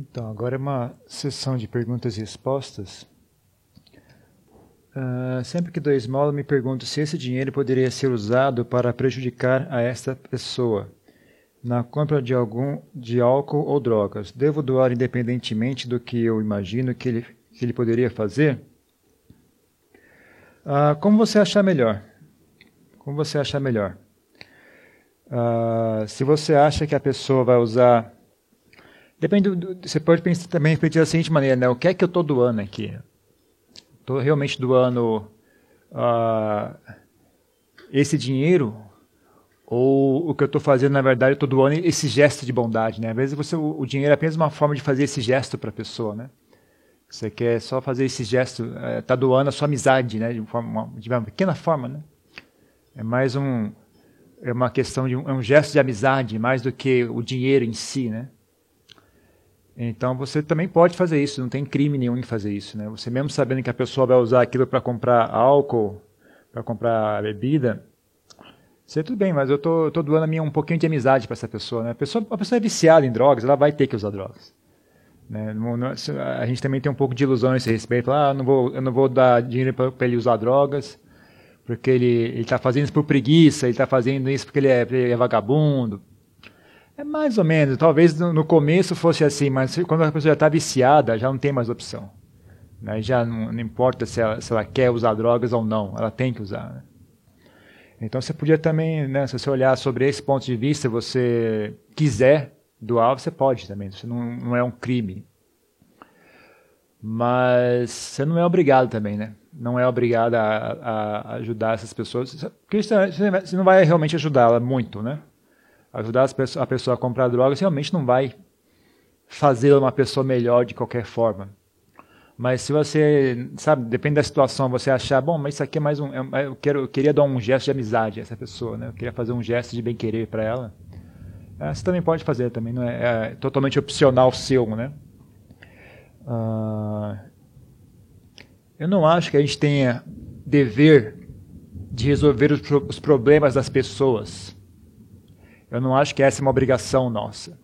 Então, agora é uma sessão de perguntas e respostas. Uh, sempre que dou esmola, me pergunto se esse dinheiro poderia ser usado para prejudicar a esta pessoa na compra de algum de álcool ou drogas. Devo doar independentemente do que eu imagino que ele, que ele poderia fazer? Uh, como você achar melhor? Como você achar melhor? Uh, se você acha que a pessoa vai usar Depende. Do, você pode pensar, também refletir da seguinte maneira, né? O que é que eu estou doando aqui? Estou realmente doando uh, esse dinheiro? Ou o que eu estou fazendo, na verdade, eu estou doando esse gesto de bondade, né? Às vezes você, o, dinheiro é apenas uma forma de fazer esse gesto para a pessoa, né? Você quer só fazer esse gesto, está é, doando a sua amizade, né? De, forma, de uma pequena forma, né? É mais um, é uma questão de um, é um gesto de amizade, mais do que o dinheiro em si, né? Então você também pode fazer isso, não tem crime nenhum em fazer isso, né? Você mesmo sabendo que a pessoa vai usar aquilo para comprar álcool, para comprar bebida, você tudo bem, mas eu tô, tô doando a minha um pouquinho de amizade para essa pessoa, né? A pessoa, a pessoa é viciada em drogas, ela vai ter que usar drogas. Né? A gente também tem um pouco de ilusão nesse respeito. Ah, eu não vou, eu não vou dar dinheiro para ele usar drogas, porque ele está fazendo isso por preguiça, ele está fazendo isso porque ele é, ele é vagabundo. É mais ou menos. Talvez no começo fosse assim, mas quando a pessoa já está viciada, já não tem mais opção. Né? Já não, não importa se ela, se ela, quer usar drogas ou não, ela tem que usar. Né? Então você podia também, né, se você olhar sobre esse ponto de vista, você quiser doar, você pode também. Isso não, não é um crime. Mas você não é obrigado também, né? Não é obrigado a, a ajudar essas pessoas. Porque você não vai realmente ajudá-la muito, né? Ajudar a pessoa a comprar drogas realmente não vai fazê-la uma pessoa melhor de qualquer forma. Mas se você, sabe, depende da situação, você achar, bom, mas isso aqui é mais um, é, eu, quero, eu queria dar um gesto de amizade a essa pessoa, né? Eu queria fazer um gesto de bem-querer para ela. É, você também pode fazer também, não é, é totalmente opcional seu, né? Uh, eu não acho que a gente tenha dever de resolver os, os problemas das pessoas. Eu não acho que essa é uma obrigação nossa.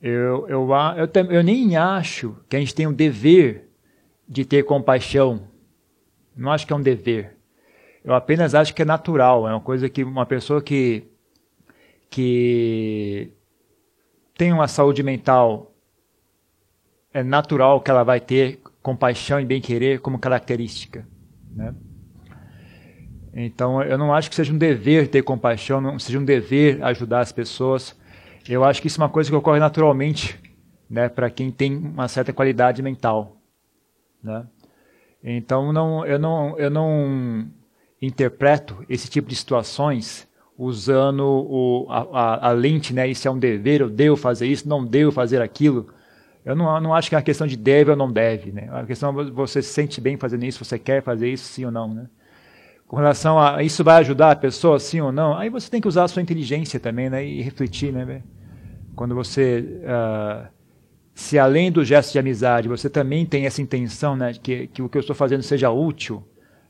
Eu, eu, eu, eu nem acho que a gente tem o dever de ter compaixão. Não acho que é um dever. Eu apenas acho que é natural. É uma coisa que uma pessoa que, que tem uma saúde mental é natural que ela vai ter compaixão e bem-querer como característica. Né? Então, eu não acho que seja um dever ter compaixão, não seja um dever ajudar as pessoas. Eu acho que isso é uma coisa que ocorre naturalmente, né, para quem tem uma certa qualidade mental, né? Então, não, eu não, eu não interpreto esse tipo de situações usando o, a, a, a, lente, né? Isso é um dever, eu devo fazer isso, não devo fazer aquilo. Eu não, não acho que é uma questão de deve ou não deve, né? A questão é você se sente bem fazendo isso, você quer fazer isso, sim ou não, né? Com relação a isso vai ajudar a pessoa, sim ou não, aí você tem que usar a sua inteligência também, né, e refletir, né, quando você, uh, se além do gesto de amizade, você também tem essa intenção, né, que, que o que eu estou fazendo seja útil,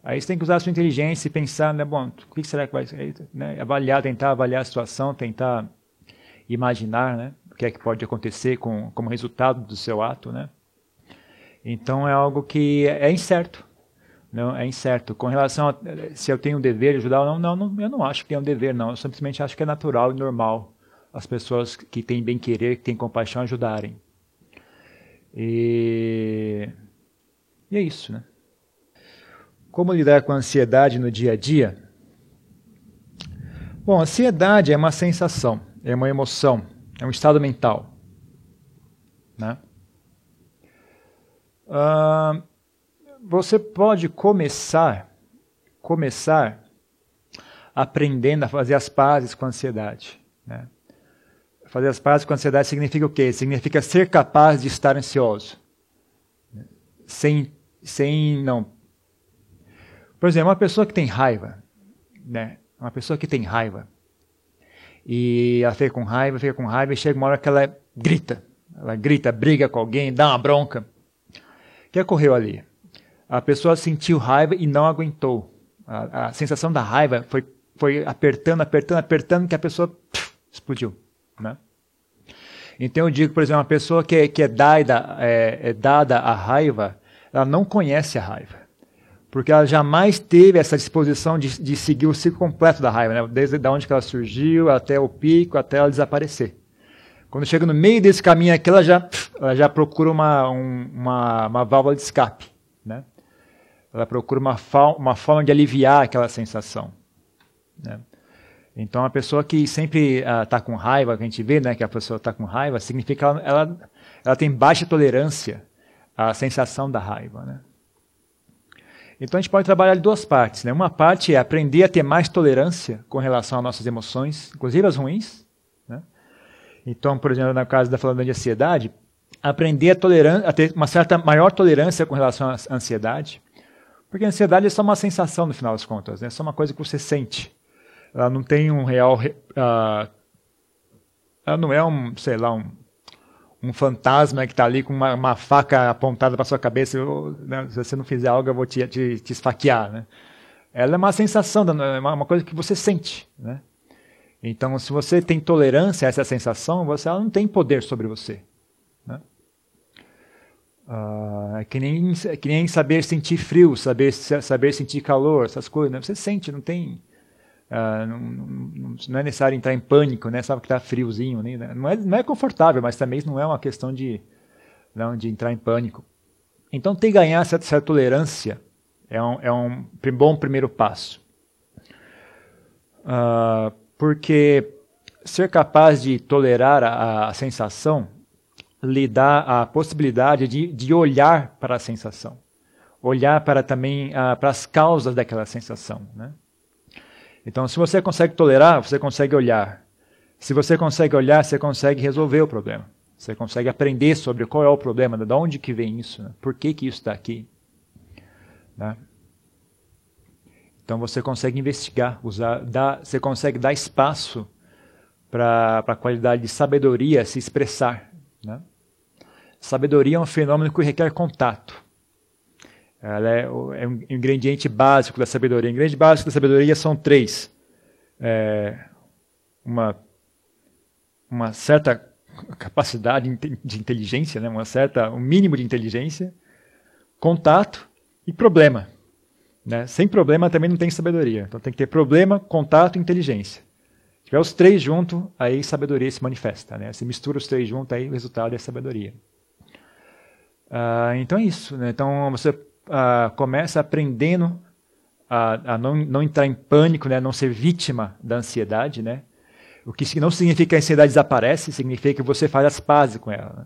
aí você tem que usar a sua inteligência e pensar, né, bom, o que será que vai né, avaliar, tentar avaliar a situação, tentar imaginar, né, o que é que pode acontecer com, como resultado do seu ato, né. Então é algo que é incerto, não, é incerto. Com relação a se eu tenho o dever de ajudar ou não, não, eu não acho que tem um dever, não. Eu simplesmente acho que é natural e normal as pessoas que têm bem-querer, que têm compaixão, ajudarem. E, e é isso, né? Como lidar com a ansiedade no dia a dia? Bom, ansiedade é uma sensação, é uma emoção, é um estado mental. Né? Uh, você pode começar, começar aprendendo a fazer as pazes com a ansiedade. Né? Fazer as pazes com a ansiedade significa o quê? Significa ser capaz de estar ansioso. Sem, sem, não. Por exemplo, uma pessoa que tem raiva, né? Uma pessoa que tem raiva, e ela fica com raiva, fica com raiva, e chega uma hora que ela grita. Ela grita, briga com alguém, dá uma bronca. O que ocorreu ali? A pessoa sentiu raiva e não aguentou. A, a sensação da raiva foi, foi apertando, apertando, apertando, que a pessoa pff, explodiu. Né? Então eu digo, por exemplo, uma pessoa que, é, que é, dada, é, é dada a raiva, ela não conhece a raiva. Porque ela jamais teve essa disposição de, de seguir o ciclo completo da raiva, né? desde da onde ela surgiu até o pico, até ela desaparecer. Quando chega no meio desse caminho aqui, ela já, ela já procura uma, um, uma, uma válvula de escape. Né? Ela procura uma, uma forma de aliviar aquela sensação. Né? Então, a pessoa que sempre está ah, uh, com raiva, que a gente vê né, que a pessoa está com raiva, significa que ela, ela, tem baixa tolerância à sensação da raiva. Né? Então, a gente pode trabalhar de duas partes. Né? Uma parte é aprender a ter mais tolerância com relação às nossas emoções, inclusive as ruins. Então, por exemplo, na caso da falando de ansiedade, aprender a, a ter uma certa maior tolerância com relação à ansiedade, porque a ansiedade é só uma sensação no final das contas, né? é só uma coisa que você sente. Ela não tem um real, uh, ela não é um, sei lá, um, um fantasma que está ali com uma, uma, faca apontada para sua cabeça. Eu, né, se você não fizer algo, eu vou te, te, te esfaquear. Né? Ela é uma sensação, é uma coisa que você sente. Né? Então, se você tem tolerância a essa sensação, você ela não tem poder sobre você. Uh, é que nem, é que nem saber sentir frio, saber, saber sentir calor, essas coisas. Né? Você sente, não tem. Uh, não, não, não, é necessário entrar em pânico, né? Sabe que está friozinho, né? não, é, não é confortável, mas também não é uma questão de, não, de entrar em pânico. Então, ter ganhar essa, essa tolerância é um, é um bom primeiro passo. Uh, porque ser capaz de tolerar a, a sensação lhe dá a possibilidade de, de olhar para a sensação, olhar para também uh, para as causas daquela sensação. Né? Então, se você consegue tolerar, você consegue olhar. Se você consegue olhar, você consegue resolver o problema. Você consegue aprender sobre qual é o problema, de onde que vem isso, né? por que, que isso está aqui. Né? Então você consegue investigar, usar, dar, você consegue dar espaço para a qualidade de sabedoria se expressar. Né? Sabedoria é um fenômeno que requer contato. Ela é, é um ingrediente básico da sabedoria. O ingrediente básico da sabedoria são três: é, uma, uma certa capacidade de inteligência, né? uma certa, um mínimo de inteligência, contato e problema. Né? Sem problema também não tem sabedoria. Então tem que ter problema, contato e inteligência. Se tiver os três juntos, aí sabedoria se manifesta. Né? Se mistura os três juntos, aí o resultado é sabedoria. Uh, então é isso. Né? Então você uh, começa aprendendo a, a não, não, entrar em pânico, né? não ser vítima da ansiedade. Né? O que não significa que a ansiedade desaparece, significa que você faz as pazes com ela. Né?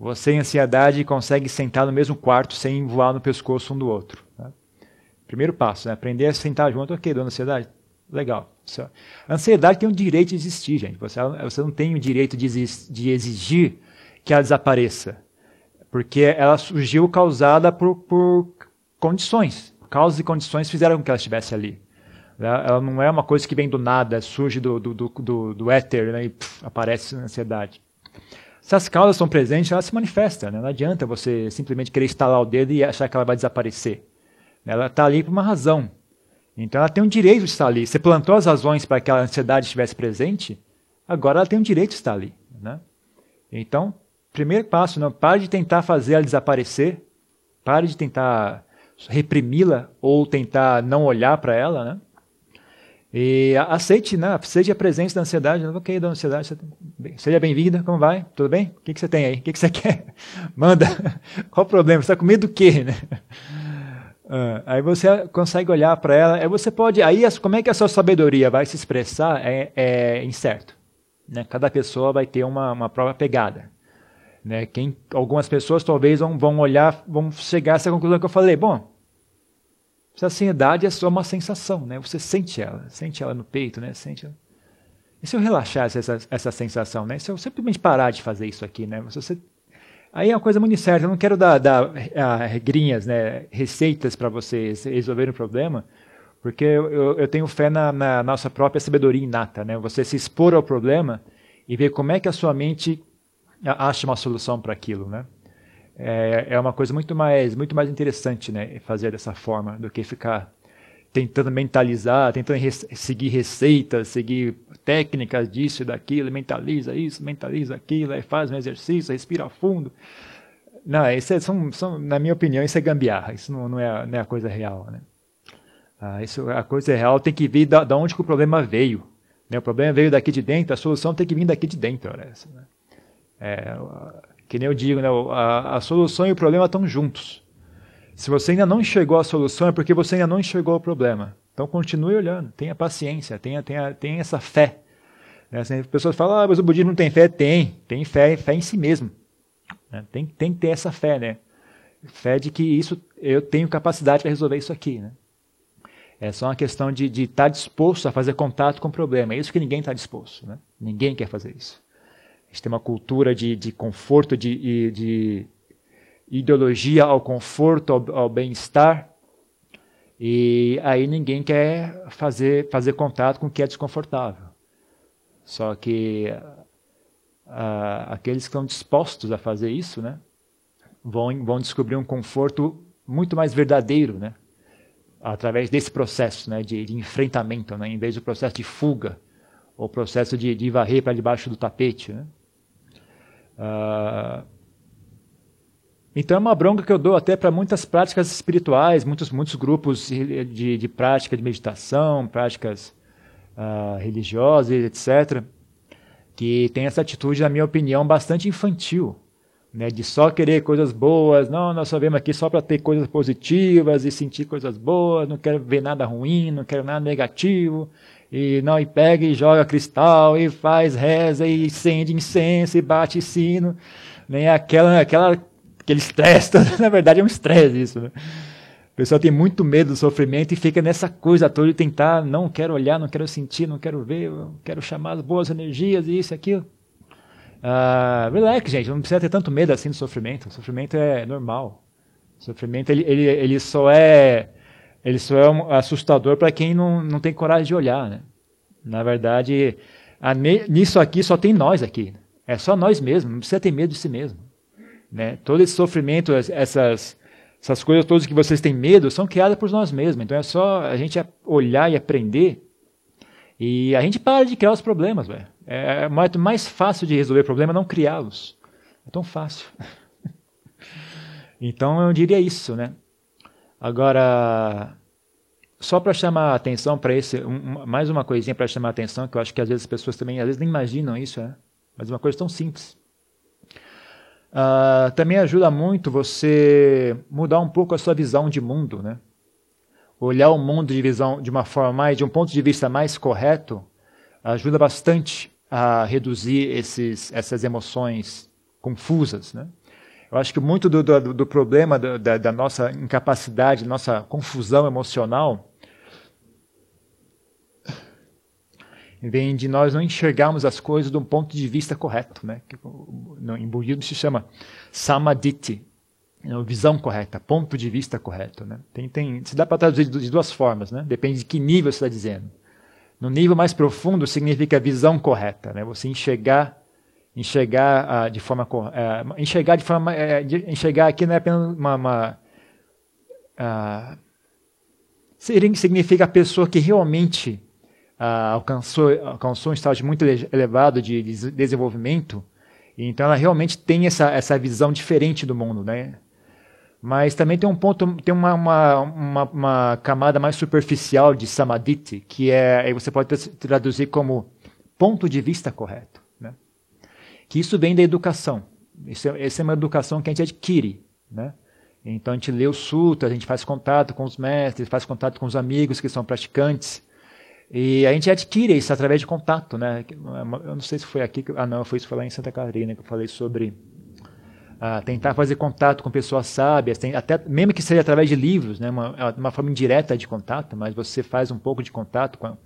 Você, em ansiedade, consegue sentar no mesmo quarto sem voar no pescoço um do outro. Né? Primeiro passo, né? aprender a sentar junto. Ok, dona ansiedade? Legal. A ansiedade tem o direito de existir, gente. Você, você não tem o direito de exigir que ela desapareça. Porque ela surgiu causada por, por condições. Causas e condições fizeram com que ela estivesse ali. Ela não é uma coisa que vem do nada, surge do, do, do, do, do éter né, e pff, aparece na ansiedade. Se as causas estão presentes, ela se manifesta. Né? Não adianta você simplesmente querer instalar o dedo e achar que ela vai desaparecer. Ela está ali por uma razão. Então ela tem um direito de estar ali. Você plantou as razões para que a ansiedade estivesse presente, agora ela tem um direito de estar ali. Né? Então, primeiro passo, não pare de tentar fazer ela desaparecer, pare de tentar reprimi-la ou tentar não olhar para ela, né? E aceite, né? Seja a presença da ansiedade. Ok, da ansiedade, seja bem-vinda, como vai? Tudo bem? O que, que você tem aí? O que, que você quer? Manda. Qual o problema? Você está com medo do quê, né? Uh, aí você consegue olhar para ela, aí você pode, aí como é que a sua sabedoria vai se expressar é, é incerto. Né? Cada pessoa vai ter uma, uma própria pegada. Né? Quem, algumas pessoas talvez vão, vão olhar, vão chegar a essa conclusão que eu falei. Bom, essa ansiedade é só uma sensação, né? Você sente ela, sente ela no peito, né? Sente ela. E se eu relaxasse essa, essa sensação, né? Se eu simplesmente parar de fazer isso aqui, né? Você Aí é uma coisa muito certa. Eu não quero dar, dar uh, regrinhas, né, receitas para vocês resolverem o problema, porque eu, eu tenho fé na, na, nossa própria sabedoria inata. Né? Você se expor ao problema e ver como é que a sua mente acha uma solução para aquilo. Né? É, é uma coisa muito mais, muito mais interessante né, fazer dessa forma do que ficar tentando mentalizar, tentando seguir receitas, seguir técnicas disso e daquilo, mentaliza isso, mentaliza aquilo, aí faz um exercício, respira fundo. Não, isso é, são, são, na minha opinião, isso é gambiarra, isso não, não, é, não é a coisa real. Né? Ah, isso, a coisa real tem que vir da, da onde que o problema veio. Né? O problema veio daqui de dentro, a solução tem que vir daqui de dentro. Essa, né? É, que nem eu digo, né? a, a solução e o problema estão juntos. Se você ainda não enxergou a solução, é porque você ainda não enxergou o problema. Então continue olhando, tenha paciência, tenha, tenha, tenha essa fé. Né? Assim, pessoas falam, ah, mas o budismo não tem fé. Tem, tem fé, fé em si mesmo. Né? Tem, tem que ter essa fé, né? Fé de que isso eu tenho capacidade para resolver isso aqui, né? É só uma questão de estar tá disposto a fazer contato com o problema. É isso que ninguém está disposto. Né? Ninguém quer fazer isso. A gente tem uma cultura de, de conforto, de, de ideologia ao conforto, ao, ao bem-estar. E aí ninguém quer fazer, fazer contato com o que é desconfortável. Só que aqueles que estão dispostos a fazer isso, né, vão, vão descobrir um conforto muito mais verdadeiro, né, através desse processo né, de, de enfrentamento, né, em vez do processo de fuga, ou processo de, de varrer para debaixo do tapete. Né. Uh, então é uma bronca que eu dou até para muitas práticas espirituais, muitos, muitos grupos de, de prática de meditação, práticas uh, religiosas, etc., que tem essa atitude, na minha opinião, bastante infantil, né, de só querer coisas boas, não, nós só vemos aqui só para ter coisas positivas e sentir coisas boas, não quero ver nada ruim, não quero nada negativo, e não, e pega e joga cristal, e faz reza, e acende incenso, e bate sino, nem aquela, aquela aquele estresse, na verdade é um estresse isso, né? O pessoal tem muito medo do sofrimento e fica nessa coisa toda de tentar, não quero olhar, não quero sentir, não quero ver, quero chamar as boas energias e isso e aquilo. Uh, relax, gente, não precisa ter tanto medo assim do sofrimento. O sofrimento é normal. O sofrimento ele, ele, ele só é ele só é um assustador para quem não, não tem coragem de olhar, né? Na verdade, a, nisso aqui só tem nós aqui. É só nós mesmos, não precisa ter medo de si mesmo. Né? Todo esse sofrimento, essas, essas coisas todas que vocês têm medo, são criadas por nós mesmos. Então é só a gente olhar e aprender. E a gente para de criar os problemas. Véio. É mais, mais fácil de resolver problema é não criá-los. É tão fácil. então eu diria isso. Né? Agora, só para chamar a atenção para esse, um, mais uma coisinha para chamar a atenção, que eu acho que às vezes as pessoas também às vezes nem imaginam isso, é? mas uma coisa tão simples. Uh, também ajuda muito você mudar um pouco a sua visão de mundo, né? Olhar o mundo de visão de uma forma mais, de um ponto de vista mais correto, ajuda bastante a reduzir esses, essas emoções confusas, né? Eu acho que muito do, do, do problema da, da, nossa incapacidade, nossa confusão emocional, vem de nós não enxergarmos as coisas de um ponto de vista correto, né? Em budismo se chama samaditi, né? visão correta, ponto de vista correto, né? Tem, tem, se dá para traduzir de duas formas, né? Depende de que nível você está dizendo. No nível mais profundo significa visão correta, né? Você enxergar, enxergar uh, de forma, uh, enxergar de forma, uh, de, enxergar aqui não é apenas uma, uma uh, significa a pessoa que realmente uh, alcançou, alcançou um estágio muito elevado de, de desenvolvimento, então ela realmente tem essa, essa visão diferente do mundo, né? Mas também tem um ponto, tem uma, uma, uma, uma camada mais superficial de samadhi, que é, aí você pode traduzir como ponto de vista correto? Que isso vem da educação. Isso é, essa é uma educação que a gente adquire, né? Então a gente lê o sutra, a gente faz contato com os mestres, faz contato com os amigos que são praticantes. E a gente adquire isso através de contato, né? Eu não sei se foi aqui, ah não, foi isso foi lá em Santa Catarina que eu falei sobre ah, tentar fazer contato com pessoas sábias, tem, até mesmo que seja através de livros, né? Uma, uma forma indireta de contato, mas você faz um pouco de contato com,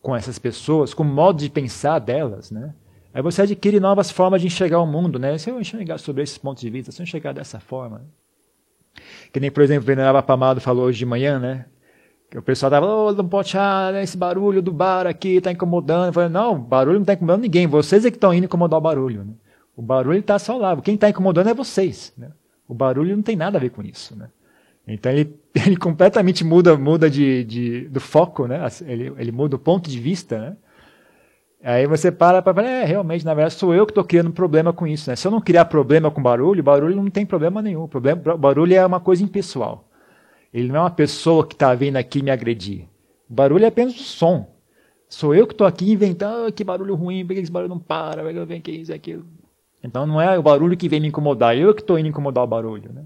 com essas pessoas, com o modo de pensar delas, né? Aí você adquire novas formas de enxergar o mundo, né? Se eu enxergar sobre esses pontos de vista, se eu enxergar dessa forma, que nem por exemplo o Venerável Apamado falou hoje de manhã, né? Que o pessoal tava, oh, não pode achar esse barulho do bar aqui, tá incomodando. Eu falei, não, barulho não tá incomodando ninguém, vocês é que estão indo incomodar o barulho. Né? O barulho está só lá, quem está incomodando é vocês. Né? O barulho não tem nada a ver com isso. Né? Então ele, ele completamente muda, muda de, de, do foco, né? Ele, ele muda o ponto de vista, né? Aí você para para falar, é, realmente, na verdade, sou eu que estou criando problema com isso. Né? Se eu não criar problema com barulho, barulho não tem problema nenhum. O problema, barulho é uma coisa impessoal. Ele não é uma pessoa que está vindo aqui me agredir. O barulho é apenas o som. Sou eu que estou aqui inventando ah, que barulho ruim, porque esse barulho não para, vem que isso aquilo. Então não é o barulho que vem me incomodar, eu que estou indo incomodar o barulho. Né?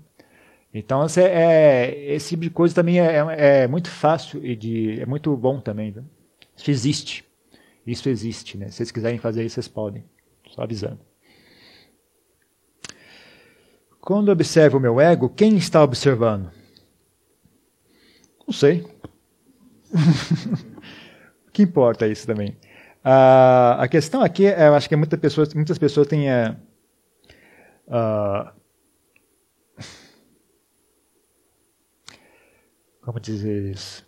Então esse, é, esse tipo de coisa também é, é, é muito fácil e de, é muito bom também. Viu? Isso existe. Isso existe. Né? Se vocês quiserem fazer isso, vocês podem. Só avisando. Quando observo o meu ego, quem está observando? Não sei. que importa isso também? Uh, a questão aqui, é, eu acho que muitas pessoas, muitas pessoas têm. Uh, uh, como dizer isso?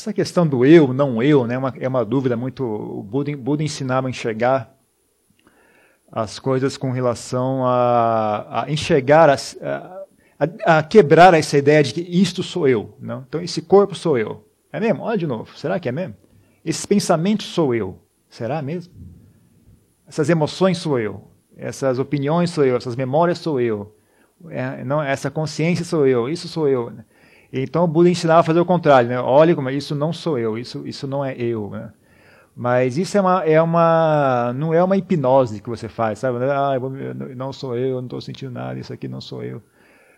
Essa questão do eu, não eu, né, é uma, é uma dúvida muito. O Buda, Buda ensinava a enxergar as coisas com relação a, a enxergar, a, a, a, quebrar essa ideia de que isto sou eu. Não? Então, esse corpo sou eu. É mesmo? Olha de novo. Será que é mesmo? Esses pensamentos sou eu. Será mesmo? Essas emoções sou eu. Essas opiniões sou eu. Essas memórias sou eu. É, não, essa consciência sou eu. Isso sou eu. Então o Buda ensinava a fazer o contrário, né? Olha como isso não sou eu, isso, isso não é eu, né? Mas isso é uma, é uma, não é uma hipnose que você faz, sabe? Ah, eu não sou eu, não estou sentindo nada, isso aqui não sou eu.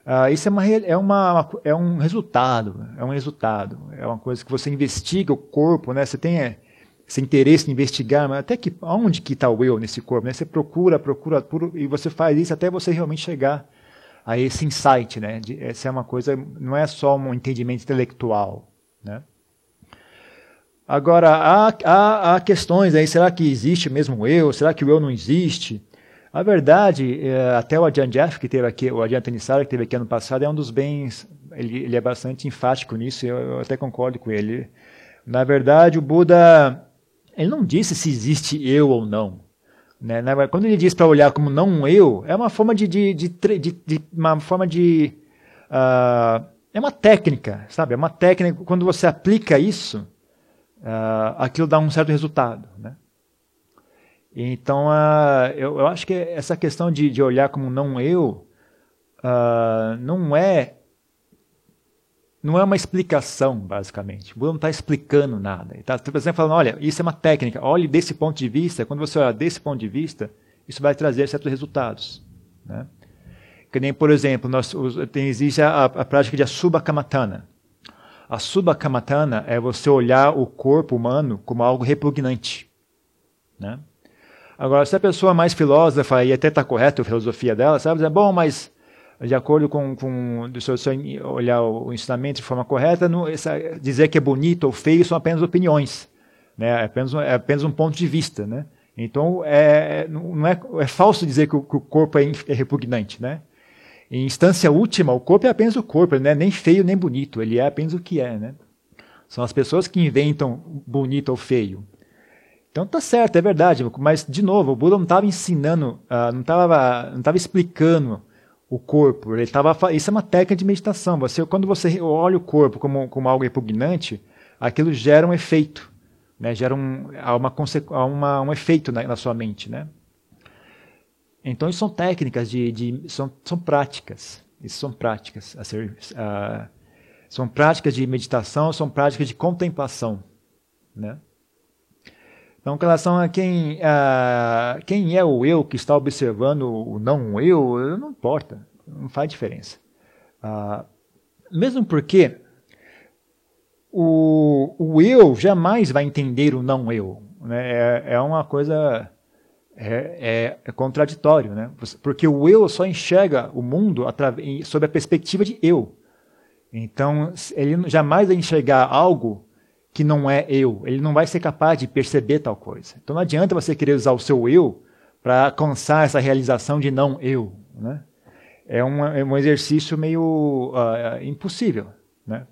Ah, isso é, uma, é, uma, é um resultado, é um resultado, é uma coisa que você investiga o corpo, né? Você tem é, esse interesse em investigar, mas até que onde que está o eu nesse corpo, né? Você procura, procura, e você faz isso até você realmente chegar a esse insight, né? De, essa é uma coisa, não é só um entendimento intelectual, né? Agora, há, há, há questões aí, será que existe mesmo o eu? Será que o eu não existe? A verdade, é, até o Adjan Jeff, que teve aqui, o Adjan Tanissara, que teve aqui ano passado, é um dos bens, ele, ele é bastante enfático nisso, eu, eu até concordo com ele. Na verdade, o Buda, ele não disse se existe eu ou não. Né? Quando ele diz para olhar como não um eu, é uma forma de, de, de, de uma forma de uh, é uma técnica, sabe? É uma técnica. Quando você aplica isso, uh, aquilo dá um certo resultado, né? Então, uh, eu, eu, acho que essa questão de, de olhar como não eu não é não é uma explicação, basicamente. O Buda não está explicando nada. Ele está, por exemplo, falando, olha, isso é uma técnica. Olhe desse ponto de vista. Quando você olha desse ponto de vista, isso vai trazer certos resultados. Né? Que nem, por exemplo, nós, tem, existe a, a prática de Asubhakamatana. A Subhakamatana é você olhar o corpo humano como algo repugnante. Né? Agora, se a pessoa mais filósofa, e até está correta a filosofia dela, sabe, é bom, mas de acordo com, com se você olhar o ensinamento de forma correta, não, essa, dizer que é bonito ou feio são apenas opiniões, né? é, apenas, é apenas um ponto de vista. Né? Então, é, não é, é falso dizer que o, que o corpo é, é, repugnante. Né? Em instância última, o corpo é apenas o corpo, ele não é nem feio nem bonito, ele é apenas o que é. Né? São as pessoas que inventam bonito ou feio. Então tá certo, é verdade, mas de novo, o Buda não estava ensinando, uh, não estava não tava explicando o corpo. Ele tava, isso é uma técnica de meditação. Você, quando você olha o corpo como, como algo repugnante, aquilo gera um efeito, né? gera um, uma, uma, um efeito na, na, sua mente. Né? Então, isso são técnicas, de, de, são, são práticas. Isso são práticas. A ser, a, são práticas de meditação, são práticas de contemplação. Né? Então, com relação a quem, a quem é o eu que está observando o não eu, não importa, não faz diferença. Ah, mesmo porque o, o eu jamais vai entender o não eu. Né? É, é uma coisa. É, é, é, contraditório, né? porque o eu só enxerga o mundo sob a perspectiva de eu. Então, ele jamais vai enxergar algo que não é eu. Ele não vai ser capaz de perceber tal coisa. Então não adianta você querer usar o seu eu para alcançar essa realização de não eu. Né? É, um, é um exercício meio uh, impossível. Né?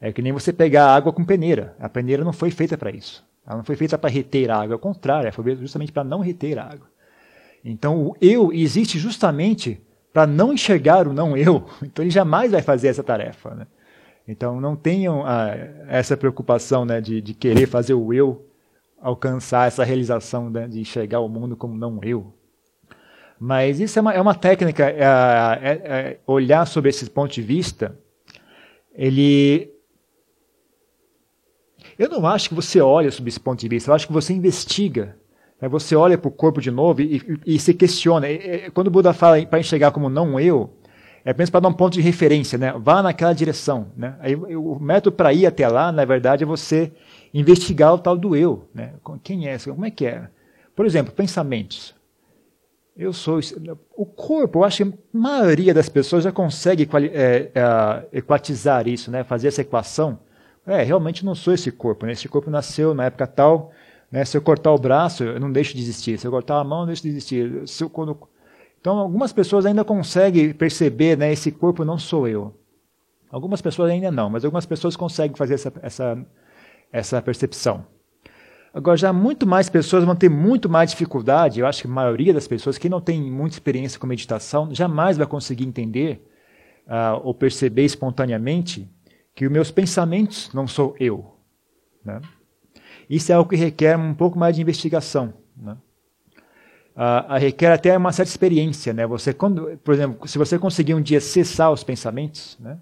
É que nem você pegar água com peneira. A peneira não foi feita para isso. Ela não foi feita para reter água. Ao contrário, ela foi feita justamente para não reter água. Então o eu existe justamente para não enxergar o não eu, então ele jamais vai fazer essa tarefa. Né? Então não tenham ah, essa preocupação né, de, de, querer fazer o eu alcançar essa realização né, de enxergar o mundo como não eu. Mas isso é uma, é uma técnica, é, é, é olhar sobre esse ponto de vista, ele... Eu não acho que você olha sobre esse ponto de vista, eu acho que você investiga Aí você olha para o corpo de novo e, e, e se questiona. E, quando o Buda fala para enxergar como não eu, é apenas para dar um ponto de referência, né? Vá naquela direção, né? Aí, o método para ir até lá, na verdade, é você investigar o tal do eu, né? Quem é? Como é que é? Por exemplo, pensamentos. Eu sou o corpo. Eu acho que a maioria das pessoas já consegue é, é, equatizar isso, né? Fazer essa equação. É, realmente não sou esse corpo. Né? Esse corpo nasceu na época tal né? Se eu cortar o braço, eu não deixo de existir. Se eu cortar a mão, eu deixo de existir. Se eu, quando... Então, algumas pessoas ainda conseguem perceber, né, esse corpo não sou eu. Algumas pessoas ainda não, mas algumas pessoas conseguem fazer essa, essa, essa percepção. Agora, já muito mais pessoas vão ter muito mais dificuldade, eu acho que a maioria das pessoas que não tem muita experiência com meditação jamais vai conseguir entender uh, ou perceber espontaneamente que os meus pensamentos não sou eu. Né? Isso é algo que requer um pouco mais de investigação. Né? Uh, requer até uma certa experiência. Né? Você, quando, por exemplo, se você conseguir um dia cessar os pensamentos, né?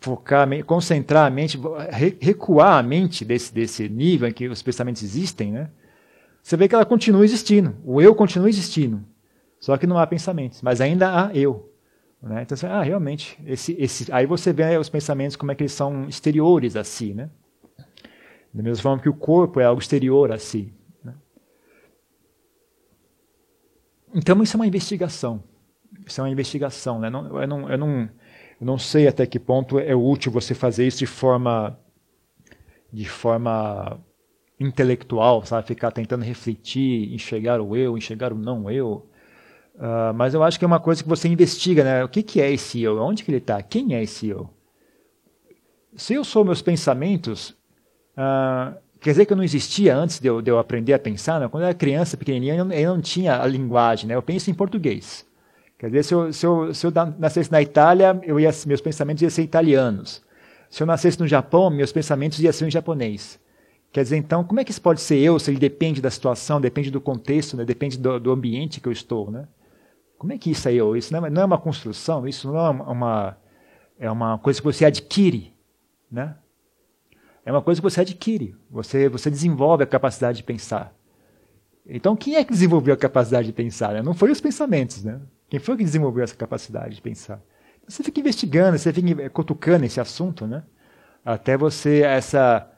focar, concentrar a mente, recuar a mente desse, desse nível em que os pensamentos existem, né? você vê que ela continua existindo. O eu continua existindo. Só que não há pensamentos, mas ainda há eu. Né? Então, ah, realmente, esse, esse, aí você vê os pensamentos como é que eles são exteriores a si, né? Da mesma forma que o corpo é algo exterior a si. Né? Então, isso é uma investigação. Isso é uma investigação. Né? Não, eu, não, eu, não, eu não sei até que ponto é útil você fazer isso de forma, de forma intelectual, sabe? ficar tentando refletir, enxergar o eu, enxergar o não eu. Uh, mas eu acho que é uma coisa que você investiga, né? O que, que é esse eu? Onde que ele está? Quem é esse eu? Se eu sou meus pensamentos, Uh, quer dizer que eu não existia antes de eu, de eu aprender a pensar? Né? Quando eu era criança, pequenininha, eu não, eu não tinha a linguagem, né? eu penso em português. Quer dizer, se eu, se eu, se eu nascesse na Itália, eu ia, meus pensamentos iam ser italianos. Se eu nascesse no Japão, meus pensamentos iam ser em japonês. Quer dizer, então, como é que isso pode ser eu, se ele depende da situação, depende do contexto, né? depende do, do, ambiente que eu estou? Né? Como é que isso é eu? Isso não é, não é uma construção, isso não é uma, é uma coisa que você adquire. Né? É uma coisa que você adquire, você, você desenvolve a capacidade de pensar. Então, quem é que desenvolveu a capacidade de pensar? Né? Não foi os pensamentos, né? Quem foi que desenvolveu essa capacidade de pensar? Você fica investigando, você fica cutucando esse assunto, né? Até você essa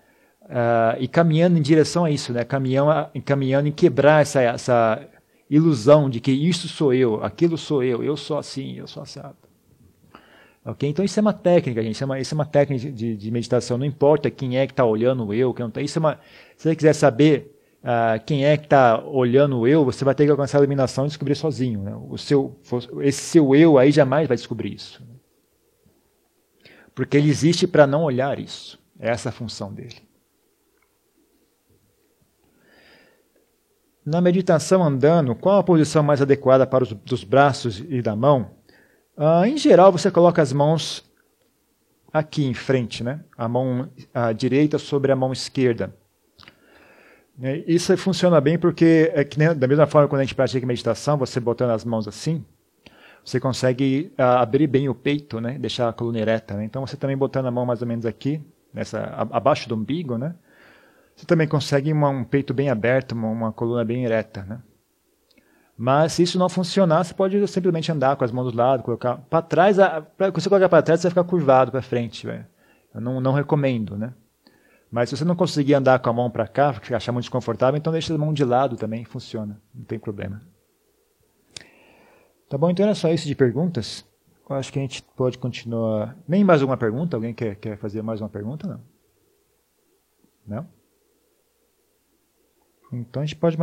uh, ir caminhando em direção a isso, né? Caminhando, caminhando em quebrar essa, essa ilusão de que isso sou eu, aquilo sou eu, eu sou assim, eu sou assado. Okay? Então isso é uma técnica, gente. Isso é uma, isso é uma técnica de, de meditação. Não importa quem é que está olhando o eu, quem não tá. Isso é uma, se você quiser saber uh, quem é que está olhando o eu, você vai ter que alcançar a iluminação e descobrir sozinho. Né? O seu, esse seu eu aí jamais vai descobrir isso. Porque ele existe para não olhar isso. É essa a função dele. Na meditação andando, qual a posição mais adequada para os dos braços e da mão? Uh, em geral, você coloca as mãos aqui em frente, né? a mão a direita sobre a mão esquerda. Né? Isso funciona bem porque, é que nem, da mesma forma quando a gente pratica meditação, você botando as mãos assim, você consegue uh, abrir bem o peito, né? deixar a coluna ereta. Né? Então, você também botando a mão mais ou menos aqui, nessa, abaixo do umbigo, né? você também consegue uma, um peito bem aberto, uma, uma coluna bem ereta. Né? Mas se isso não funcionar, você pode simplesmente andar com as mãos do lado, colocar para trás. Para você colocar para trás, você vai ficar curvado para frente. Véio. Eu não, não recomendo, né? Mas se você não conseguir andar com a mão para cá, porque achar muito desconfortável, então deixa a mão de lado também, funciona, não tem problema. Tá bom, então era só isso de perguntas. Eu acho que a gente pode continuar. Nem mais uma pergunta? Alguém quer, quer fazer mais uma pergunta? Não? Não? Então a gente pode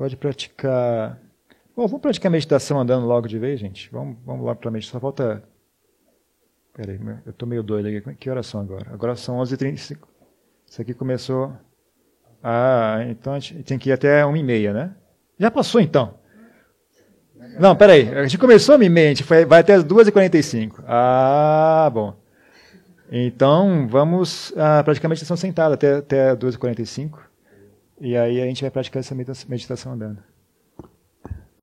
Pode praticar. Bom, vamos praticar meditação andando logo de vez, gente. Vamos, vamos lá para a meditação. Só falta. Peraí, eu estou meio doido aqui. Que horas são agora? Agora são 11h35. Isso aqui começou. Ah, então a gente tem que ir até 1h30, né? Já passou então. Não, peraí. A gente começou a mente, foi, vai até as 2h45. Ah, bom. Então, vamos ah, praticamente estão sentados até, até 2h45. E aí a gente vai praticar essa meditação andando.